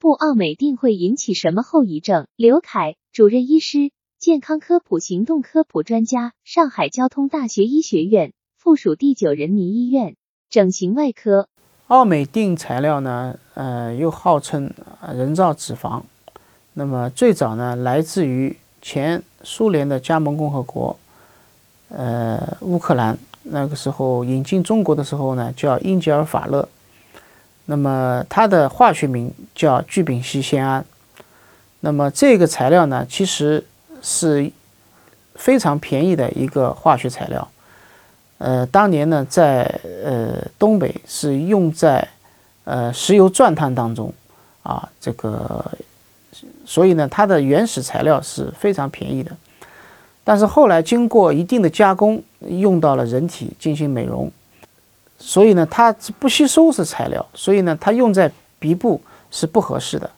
部奥美定会引起什么后遗症？刘凯，主任医师，健康科普行动科普专家，上海交通大学医学院附属第九人民医院整形外科。奥美定材料呢，呃，又号称人造脂肪。那么最早呢，来自于前苏联的加盟共和国，呃，乌克兰。那个时候引进中国的时候呢，叫英吉尔法勒。那么它的化学名叫聚丙烯酰胺。那么这个材料呢，其实是非常便宜的一个化学材料。呃，当年呢，在呃东北是用在呃石油钻探当中啊，这个，所以呢，它的原始材料是非常便宜的。但是后来经过一定的加工，用到了人体进行美容，所以呢，它是不吸收是材料，所以呢，它用在鼻部是不合适的。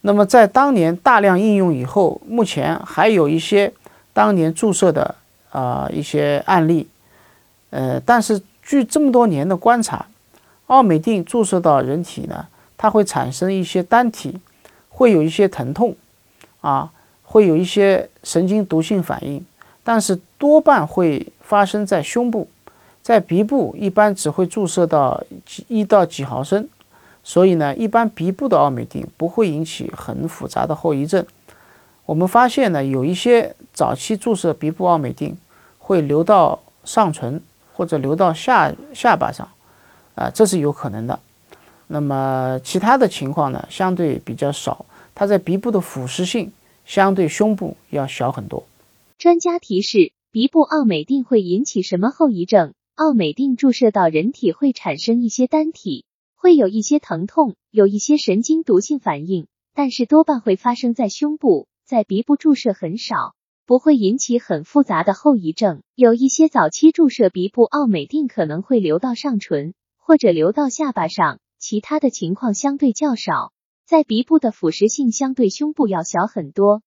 那么在当年大量应用以后，目前还有一些当年注射的啊一些案例，呃，但是据这么多年的观察，奥美定注射到人体呢，它会产生一些单体，会有一些疼痛，啊。会有一些神经毒性反应，但是多半会发生在胸部，在鼻部一般只会注射到几一到几毫升，所以呢，一般鼻部的奥美定不会引起很复杂的后遗症。我们发现呢，有一些早期注射鼻部奥美定会流到上唇或者流到下下巴上，啊，这是有可能的。那么其他的情况呢，相对比较少，它在鼻部的腐蚀性。相对胸部要小很多。专家提示：鼻部奥美定会引起什么后遗症？奥美定注射到人体会产生一些单体，会有一些疼痛，有一些神经毒性反应，但是多半会发生在胸部，在鼻部注射很少，不会引起很复杂的后遗症。有一些早期注射鼻部奥美定可能会流到上唇或者流到下巴上，其他的情况相对较少。在鼻部的腐蚀性相对胸部要小很多。